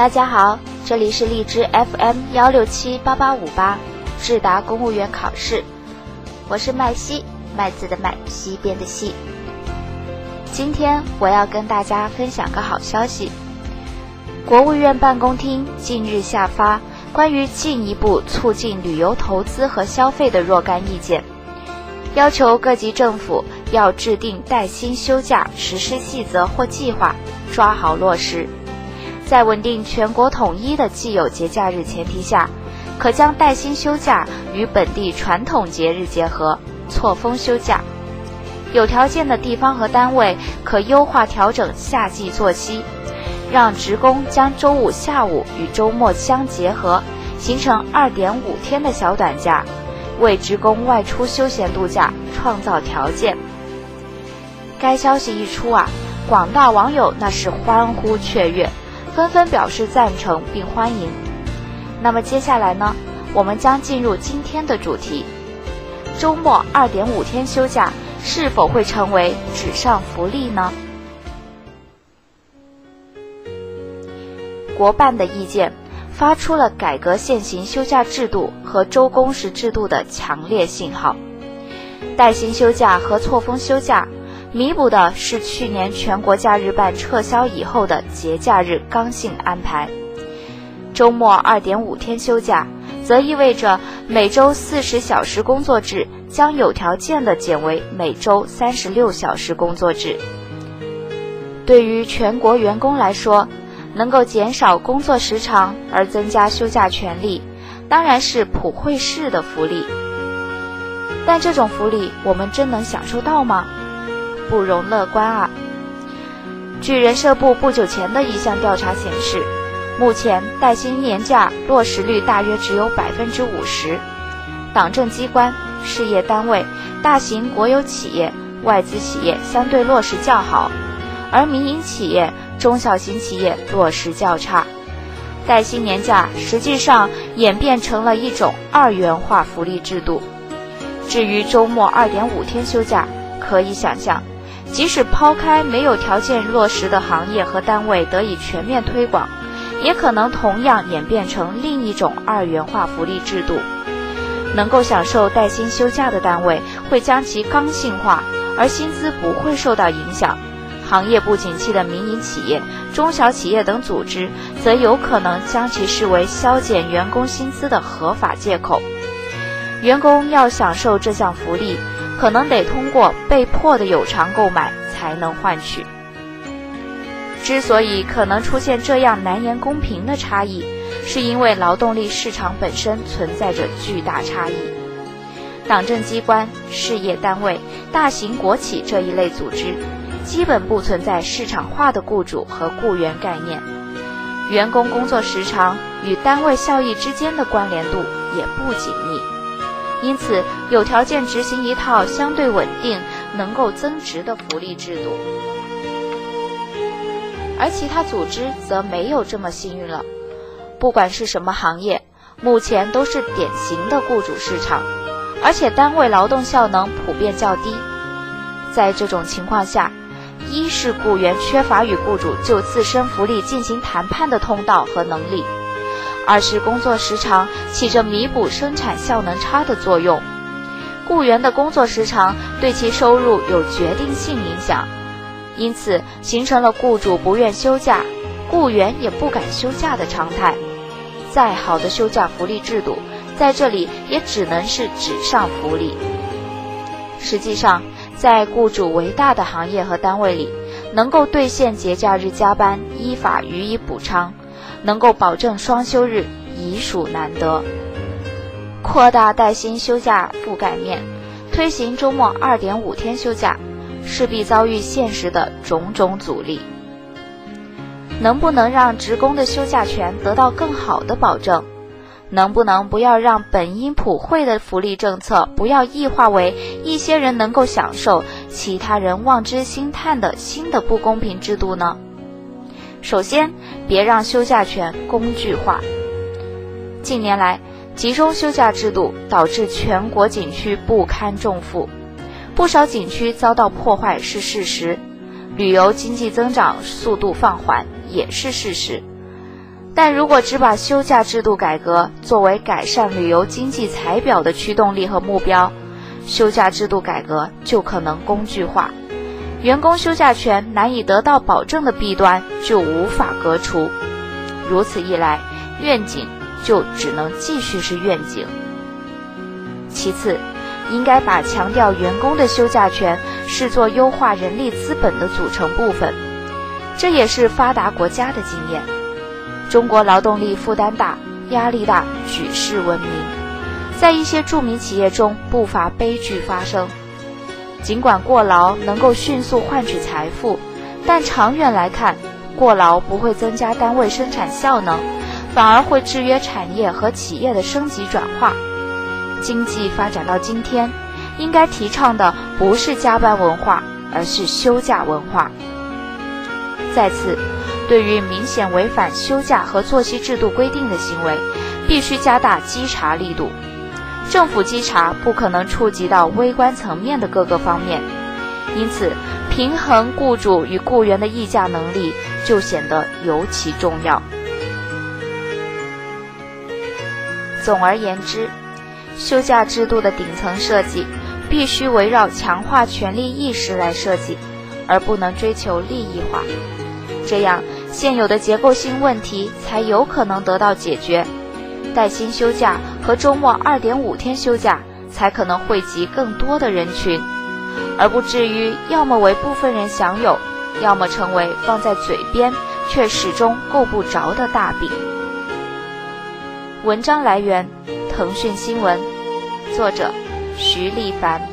大家好，这里是荔枝 FM 幺六七八八五八，智达公务员考试，我是麦西，麦子的麦，西边的西。今天我要跟大家分享个好消息，国务院办公厅近日下发关于进一步促进旅游投资和消费的若干意见，要求各级政府要制定带薪休假实施细则或计划，抓好落实。在稳定全国统一的既有节假日前提下，可将带薪休假与本地传统节日结合，错峰休假。有条件的地方和单位可优化调整夏季作息，让职工将周五下午与周末相结合，形成二点五天的小短假，为职工外出休闲度假创造条件。该消息一出啊，广大网友那是欢呼雀跃。纷纷表示赞成并欢迎。那么接下来呢？我们将进入今天的主题：周末二点五天休假是否会成为纸上福利呢？国办的意见发出了改革现行休假制度和周工时制度的强烈信号。带薪休假和错峰休假。弥补的是去年全国假日办撤销以后的节假日刚性安排，周末二点五天休假，则意味着每周四十小时工作制将有条件的减为每周三十六小时工作制。对于全国员工来说，能够减少工作时长而增加休假权利，当然是普惠式的福利。但这种福利，我们真能享受到吗？不容乐观啊！据人社部不久前的一项调查显示，目前带薪年假落实率大约只有百分之五十，党政机关、事业单位、大型国有企业、外资企业相对落实较好，而民营企业、中小型企业落实较差。带薪年假实际上演变成了一种二元化福利制度。至于周末二点五天休假，可以想象。即使抛开没有条件落实的行业和单位得以全面推广，也可能同样演变成另一种二元化福利制度。能够享受带薪休假的单位会将其刚性化，而薪资不会受到影响；行业不景气的民营企业、中小企业等组织则有可能将其视为削减员工薪资的合法借口。员工要享受这项福利。可能得通过被迫的有偿购买才能换取。之所以可能出现这样难言公平的差异，是因为劳动力市场本身存在着巨大差异。党政机关、事业单位、大型国企这一类组织，基本不存在市场化的雇主和雇员概念，员工工作时长与单位效益之间的关联度也不紧密。因此，有条件执行一套相对稳定、能够增值的福利制度，而其他组织则没有这么幸运了。不管是什么行业，目前都是典型的雇主市场，而且单位劳动效能普遍较低。在这种情况下，一是雇员缺乏与雇主就自身福利进行谈判的通道和能力。二是工作时长起着弥补生产效能差的作用，雇员的工作时长对其收入有决定性影响，因此形成了雇主不愿休假，雇员也不敢休假的常态。再好的休假福利制度，在这里也只能是纸上福利。实际上，在雇主为大的行业和单位里，能够兑现节假日加班依法予以补偿。能够保证双休日已属难得，扩大带薪休假覆盖面，推行周末二点五天休假，势必遭遇现实的种种阻力。能不能让职工的休假权得到更好的保证？能不能不要让本应普惠的福利政策不要异化为一些人能够享受，其他人望之兴叹的新的不公平制度呢？首先，别让休假权工具化。近年来，集中休假制度导致全国景区不堪重负，不少景区遭到破坏是事实，旅游经济增长速度放缓也是事实。但如果只把休假制度改革作为改善旅游经济财表的驱动力和目标，休假制度改革就可能工具化，员工休假权难以得到保证的弊端就无法革除。如此一来，愿景就只能继续是愿景。其次，应该把强调员工的休假权视作优化人力资本的组成部分，这也是发达国家的经验。中国劳动力负担大、压力大，举世闻名。在一些著名企业中，不乏悲剧发生。尽管过劳能够迅速换取财富，但长远来看，过劳不会增加单位生产效能，反而会制约产业和企业的升级转化。经济发展到今天，应该提倡的不是加班文化，而是休假文化。再次。对于明显违反休假和作息制度规定的行为，必须加大稽查力度。政府稽查不可能触及到微观层面的各个方面，因此平衡雇主与雇员的议价能力就显得尤其重要。总而言之，休假制度的顶层设计必须围绕强化权利意识来设计，而不能追求利益化。这样。现有的结构性问题才有可能得到解决，带薪休假和周末二点五天休假才可能惠及更多的人群，而不至于要么为部分人享有，要么成为放在嘴边却始终够不着的大饼。文章来源：腾讯新闻，作者：徐立凡。